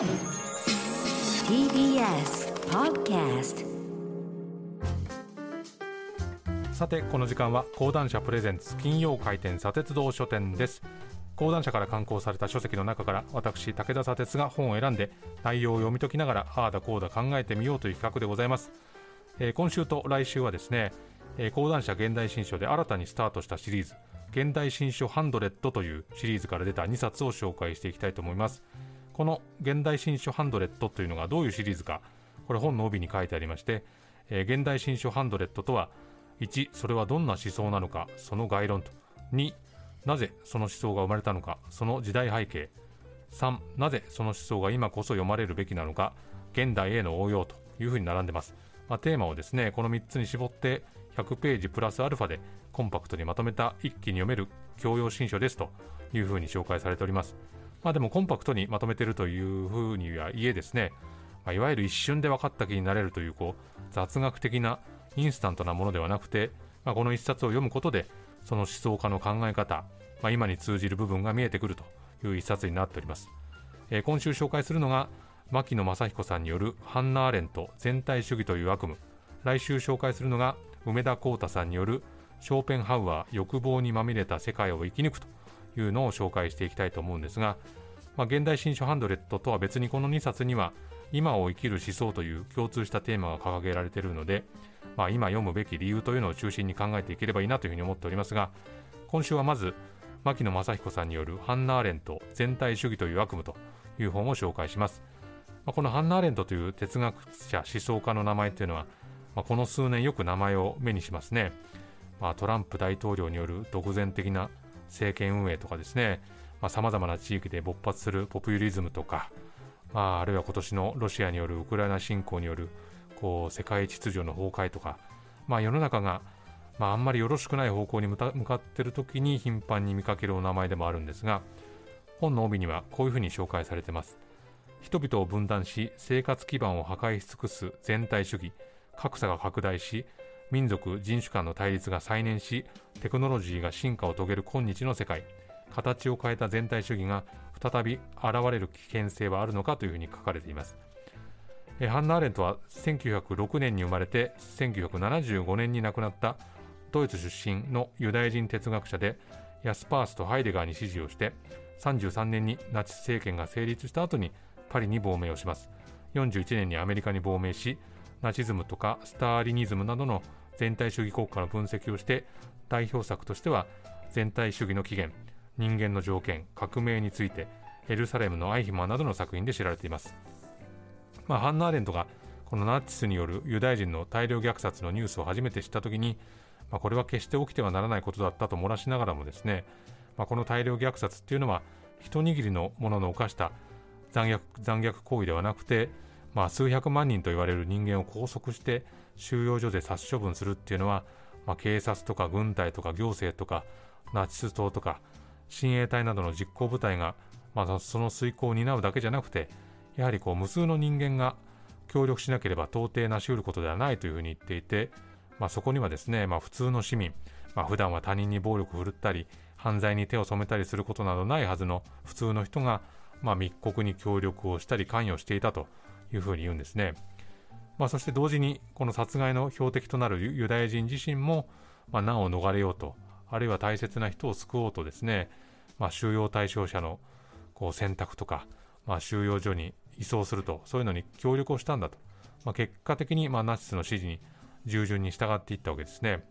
TBS p o d c a s さてこの時間は講談社プレゼンツ金曜回転砂鉄道書店です。講談社から刊行された書籍の中から私武田砂鉄が本を選んで内容を読み解きながらああだこうだ考えてみようという企画でございます、えー今週と来週はですね、えー講談社現代新書で新たにスタートしたシリーズ現代新書ハンドレットというシリーズから出た2冊を紹介していきたいと思います。この現代新書ハンドレットというのがどういうシリーズかこれ本の帯に書いてありまして、えー現代新書ハンドレットとは1それはどんな思想なのかその概論と2なぜその思想が生まれたのかその時代背景3なぜその思想が今こそ読まれるべきなのか現代への応用というふうに並んでます、まあ、テーマをですねこの3つに絞って100ページプラスアルファでコンパクトにまとめた一気に読める教養新書ですというふうに紹介されております。まあでもコンパクトにまとめているというふうにはいえですね、まあ、いわゆる一瞬で分かった気になれるというこう雑学的なインスタントなものではなくて、まあ、この一冊を読むことでその思想家の考え方、まあ、今に通じる部分が見えてくるという一冊になっております、えー今週紹介するのが牧野正彦さんによるハンナ・アーレント全体主義という悪夢。来週紹介するのが梅田浩太さんによるショーペンハウアー欲望にまみれた世界を生き抜くと。いうのを紹介していきたいと思うんですが、まあ、現代新書ハンドレットとは別にこの2冊には今を生きる思想という共通したテーマが掲げられているので、まあ、今読むべき理由というのを中心に考えていければいいなというふうに思っておりますが今週はまず牧野正彦さんによるハンナ・アーレント全体主義という悪夢という本を紹介します、まあ、このハンナ・アーレントという哲学者思想家の名前というのは、まあ、この数年よく名前を目にしますね、まあ、トランプ大統領による独善的な政権運営とかですねさまざ、まな地域で勃発するポピュリズムとか、まあ、あるいは今年のロシアによるウクライナ侵攻によるこう世界秩序の崩壊とか、まあ、世の中が、まあ、あんまりよろしくない方向に向かっている時に頻繁に見かけるお名前でもあるんですが本の帯にはこういうふうに紹介されています。人々を分断し生活基盤を破壊し尽くす全体主義格差が拡大し民族人種間の対立が再燃しテクノロジーが進化を遂げる今日の世界。形を変えた全体主義が再び現れる危険性はあるのかというふうに書かれています。えハンナ・アーレントは1906年に生まれて1975年に亡くなったドイツ出身のユダヤ人哲学者でヤスパースとハイデガーに支持をして33年にナチス政権が成立した後にパリに亡命をします。41年にアメリカに亡命しナチズムとかスターリニズムなどの全体主義国家の分析をして代表作としては全体主義の起源人間の条件革命についてエルサレムのアイヒマンなどの作品で知られています。まあ、ハンナ・アーレントがこのナチスによるユダヤ人の大量虐殺のニュースを初めて知ったときに、まあ、これは決して起きてはならないことだったと漏らしながらもですね、まあ、この大量虐殺っていうのは一握りのものの犯した残虐残虐行為ではなくて、まあ、数百万人と言われる人間を拘束して収容所で殺処分するっていうのは、まあ、警察とか軍隊とか行政とかナチス党とか親衛隊などの実行部隊が、まあ、その遂行を担うだけじゃなくてやはりこう無数の人間が協力しなければ到底なし得ることではないというふうに言っていて、まあ、そこにはですね、まあ、普通の市民、まあ、普段は他人に暴力を振るったり犯罪に手を染めたりすることなどないはずの普通の人が、まあ、密告に協力をしたり関与していたと。いうふうに言うんですね、まあ、そして同時にこの殺害の標的となるユダヤ人自身も、まあ、難を逃れようとあるいは大切な人を救おうとですね、まあ、収容対象者のこう選択とか、まあ、収容所に移送するとそういうのに協力をしたんだと、まあ、結果的にまあナチスの指示に従順に従っていったわけですね、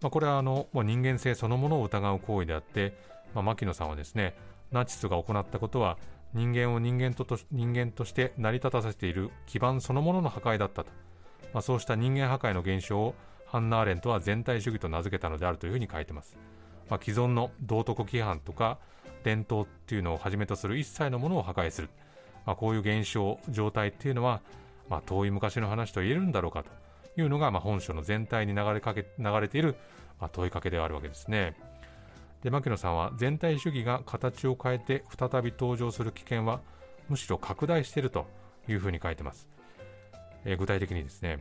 まあ、これはあのもう人間性そのものを疑う行為であって、まあ、牧野さんはですねナチスが行ったことは人間を人間とと人間として成り立たせている基盤そのものの破壊だったと、まあ、そうした人間破壊の現象をハンナ・アーレントは全体主義と名付けたのであるというふうに書いてます、まあ、既存の道徳規範とか伝統っていうのをはじめとする一切のものを破壊する、まあ、こういう現象状態っていうのは、まあ、遠い昔の話と言えるんだろうかというのが、まあ、本書の全体に流れかけ流れている、まあ、問いかけではあるわけですね。で牧野さんは全体主義が形を変えて再び登場する危険はむしろ拡大しているというふうに書いてます、えー具体的にですね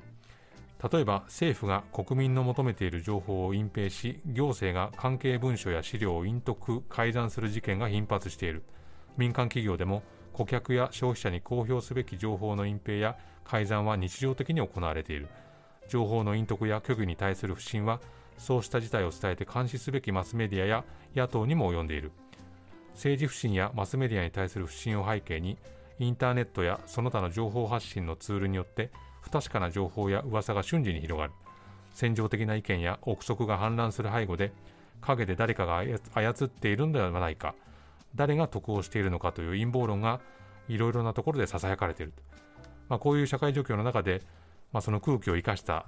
例えば政府が国民の求めている情報を隠蔽し行政が関係文書や資料を隠匿改ざんする事件が頻発している。民間企業でも顧客や消費者に公表すべき情報の隠蔽や改ざんは日常的に行われている。情報の隠匿や虚偽に対する不信はそうした事態を伝えて監視すべきマスメディアや野党にも及んでいる。政治不信やマスメディアに対する不信を背景にインターネットやその他の情報発信のツールによって不確かな情報や噂が瞬時に広がる。戦場的な意見や憶測が氾濫する背後で陰で誰かが操っているのではないか誰が得をしているのかという陰謀論がいろいろなところでささやかれている、まあ、こういう社会状況の中で、まあ、その空気を生かした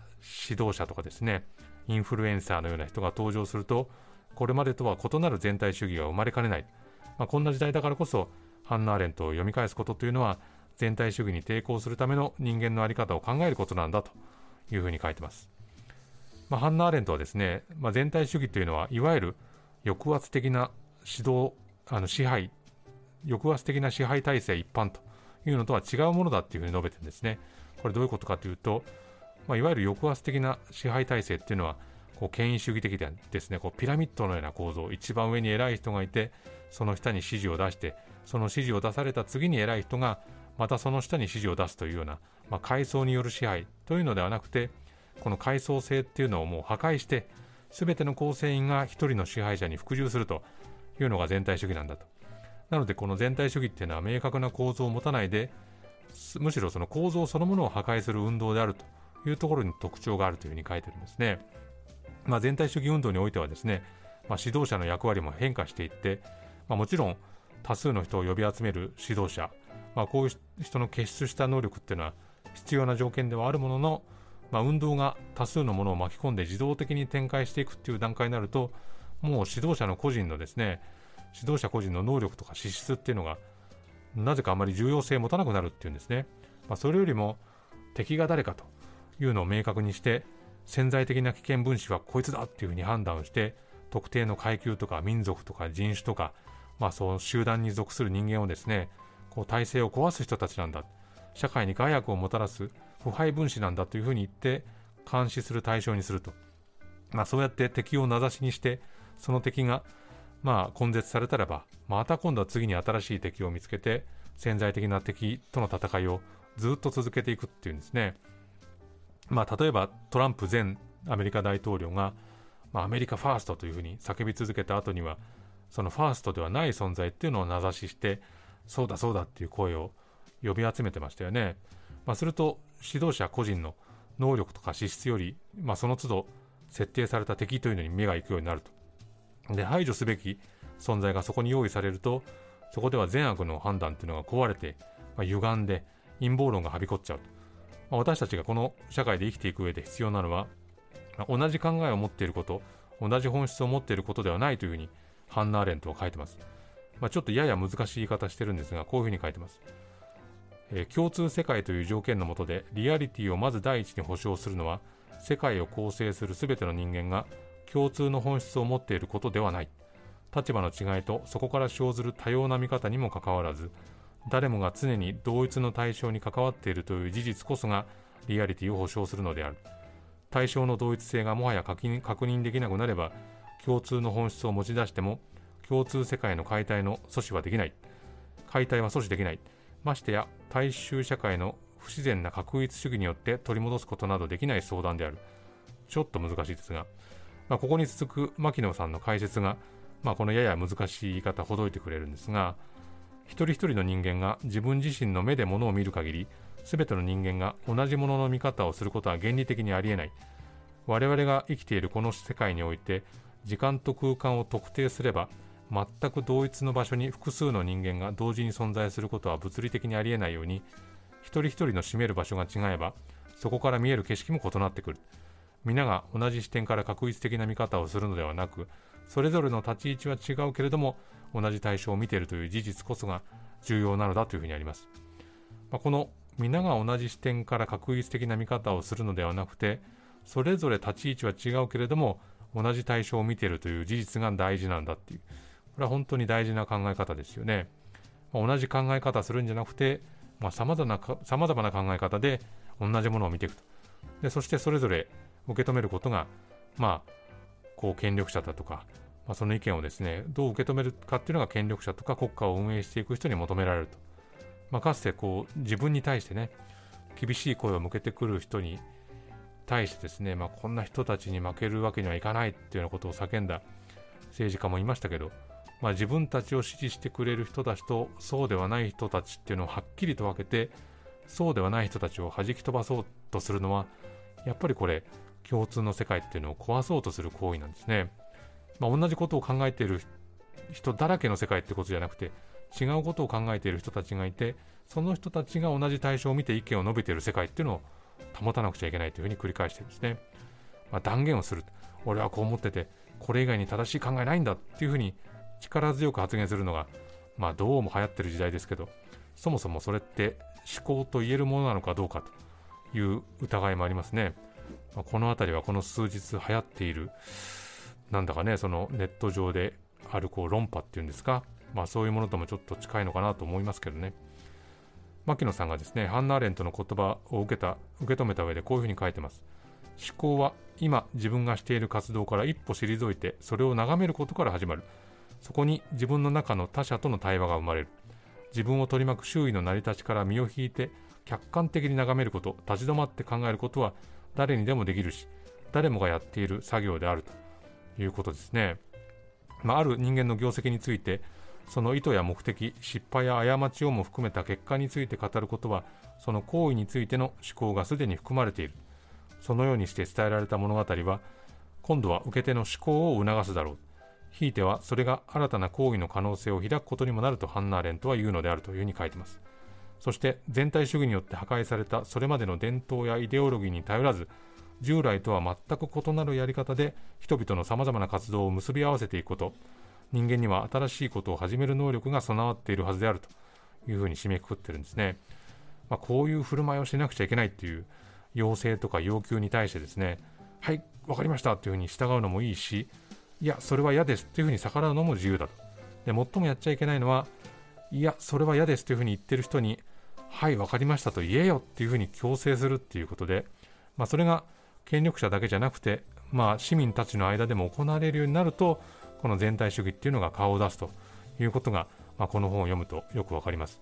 指導者とかですねインフルエンサーのような人が登場するとこれまでとは異なる全体主義が生まれかねない、まあ、こんな時代だからこそハンナ・アレントを読み返すことというのは全体主義に抵抗するための人間の在り方を考えることなんだというふうに書いてます、まあ、ハンナ・アレントはですね、まあ、全体主義というのはいわゆる抑圧的な指導あの支配抑圧的な支配体制一般というのとは違うものだというふうに述べてるんですね。これどういうことかというと、まあ、いわゆる抑圧的な支配体制っていうのはこう権威主義的でですね。こうピラミッドのような構造。一番上に偉い人がいてその下に指示を出してその指示を出された次に偉い人がまたその下に指示を出すというような、まあ、階層による支配というのではなくてこの階層性っていうのをもう破壊して全ての構成員が一人の支配者に服従するというのが全体主義なんだと。なのでこの全体主義っていうのは明確な構造を持たないでむしろその構造そのものを破壊する運動であるというところに特徴があるというふうに書いてるんですね、まあ、全体主義運動においてはですね、まあ、指導者の役割も変化していって、まあ、もちろん多数の人を呼び集める指導者、まあ、こういう人の結出した能力っていうのは必要な条件ではあるものの、まあ、運動が多数のものを巻き込んで自動的に展開していくっていう段階になるともう指導者の個人のですね指導者個人の能力とか資質っていうのがなぜかあまり重要性を持たなくなるっていうんですね、まあ、それよりも敵が誰かというのを明確にして潜在的な危険分子はこいつだっていうふうに判断をして特定の階級とか民族とか人種とかまあ、そう集団に属する人間をですねこう体制を壊す人たちなんだ社会に害悪をもたらす腐敗分子なんだというふうに言って監視する対象にすると、まあ、そうやって敵を名指しにしてその敵がまあ根絶されたらばまた今度は次に新しい敵を見つけて潜在的な敵との戦いをずっと続けていくっていうんですね。まあ、例えばトランプ前アメリカ大統領が、まあ、アメリカファーストというふうに叫び続けた後にはそのファーストではない存在っていうのを名指ししてそうだそうだっていう声を呼び集めてましたよね。まあ、すると指導者個人の能力とか資質より、まあ、その都度設定された敵というのに目が行くようになると。で排除すべき存在がそこに用意されるとそこでは善悪の判断っていうのが壊れて、まあ、歪んで陰謀論がはびこっちゃうと。まあ、私たちがこの社会で生きていく上で必要なのは、まあ、同じ考えを持っていること同じ本質を持っていることではないというふうにハンナ・アレントは書いてます。まあ、ちょっとやや難しい言い方してるんですが、こういうふうに書いてます。えー、共通世界という条件のもとで、リアリティをまず第一に保証するのは、世界を構成する全ての人間が共通の本質を持っていることではない。立場の違いとそこから生ずる多様な見方にもかかわらず、誰もが常に同一の対象に関わっているという事実こそがリアリティを保証するのである。対象の同一性がもはや確認できなくなれば、共通の本質を持ち出しても共通世界の解体の阻止はできない。解体は阻止できない。ましてや大衆社会の不自然な確一主義によって取り戻すことなどできない相談である。ちょっと難しいですが、まあ、ここに続く牧野さんの解説が、まあ、このやや難しい言い方ほどいてくれるんですが一人一人の人間が自分自身の目で物を見る限り全ての人間が同じものの見方をすることは原理的にありえない。我々が生きているこの世界において時間と空間を特定すれば全く同一の場所に複数の人間が同時に存在することは物理的にありえないように一人一人の占める場所が違えばそこから見える景色も異なってくる。皆が同じ視点から確一的な見方をするのではなくそれぞれの立ち位置は違うけれども同じ対象を見ているという事実こそが重要なのだというふうにあります、まあ、この皆が同じ視点から確一的な見方をするのではなくてそれぞれ立ち位置は違うけれども同じ対象を見ているという事実が大事なんだっていう、これは本当に大事な考え方ですよね。まあ、同じ考え方するんじゃなくて、さまざ、まな様々な考え方で同じものを見ていくと。でそしてそれぞれ受け止めることが、まあ、こう権力者だとか、まあ、その意見をですね、どう受け止めるかっていうのが権力者とか国家を運営していく人に求められると。まあ、かつてこう自分に対してね厳しい声を向けてくる人に対してですね、まあ、こんな人たちに負けるわけにはいかないっていうようなことを叫んだ政治家もいましたけど、まあ、自分たちを支持してくれる人たちとそうではない人たちっていうのをはっきりと分けてそうではない人たちを弾き飛ばそうとするのはやっぱりこれ共通の世界っていうのを壊そうとする行為なんですね、まあ、同じことを考えている人だらけの世界ってことじゃなくて違うことを考えている人たちがいてその人たちが同じ対象を見て意見を述べている世界っていうのを保たなくちゃいけないというふうに繰り返してですね、まあ、断言をする。俺はこう思っててこれ以外に正しい考えないんだっていうふうに力強く発言するのが、まあ、どうも流行ってる時代ですけどそもそもそれって思考と言えるものなのかどうかという疑いもありますね、まあ、この辺りはこの数日流行っているなんだかねそのネット上であるこう論破っていうんですか、まあ、そういうものともちょっと近いのかなと思いますけどね。牧野さんがですねハンナ・アレントの言葉を受けた受け止めた上でこういうふうに書いてます。思考は今自分がしている活動から一歩退いてそれを眺めることから始まる。そこに自分の中の他者との対話が生まれる。自分を取り巻く周囲の成り立ちから身を引いて客観的に眺めること立ち止まって考えることは誰にでもできるし誰もがやっている作業であるということですね、まあ、ある人間の業績についてその意図や目的失敗や過ちをも含めた結果について語ることはその行為についての思考がすでに含まれている。そのようにして伝えられた物語は今度は受け手の思考を促すだろう。ひいてはそれが新たな行為の可能性を開くことにもなるとハンナーレントは言うのであるというふうに書いてます。そして全体主義によって破壊されたそれまでの伝統やイデオロギーに頼らず従来とは全く異なるやり方で人々のさまざまな活動を結び合わせていくこと。人間には新しいことを始める能力が備わっているはずであるというふうに締めくくってるんですね、まあ、こういう振る舞いをしなくちゃいけないっていう要請とか要求に対してですねはい分かりましたっていうふうに従うのもいいしいやそれは嫌ですっていうふうに逆らうのも自由だと。で最もやっちゃいけないのはいやそれは嫌ですというふうに言ってる人にはい分かりましたと言えよっていうふうに強制するっていうことで、まあ、それが権力者だけじゃなくて、まあ、市民たちの間でも行われるようになるとこの全体主義っていうのが顔を出すということが、まあ、この本を読むとよくわかります。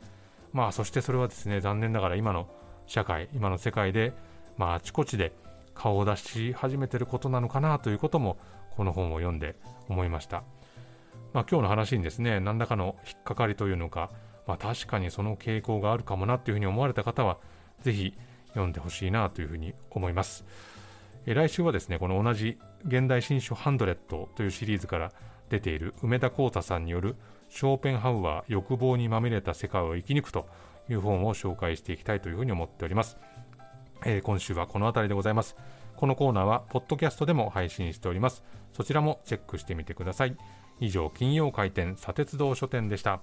まあ、そしてそれはですね残念ながら今の社会今の世界で、まあ、あちこちで顔を出し始めてることなのかなということもこの本を読んで思いました。まあ、今日の話にですね何らかの引っかかりというのか、まあ、確かにその傾向があるかもなというふうに思われた方はぜひ読んでほしいなというふうに思います。え来週はですねこの同じ現代新書ハンドレットというシリーズから出ている梅田幸太さんによるショーペンハウアー欲望にまみれた世界を生き抜くという本を紹介していきたいというふうに思っております、えー、今週はこの辺りでございます。このコーナーはポッドキャストでも配信しております。そちらもチェックしてみてください。以上金曜開店砂鉄道書店でした。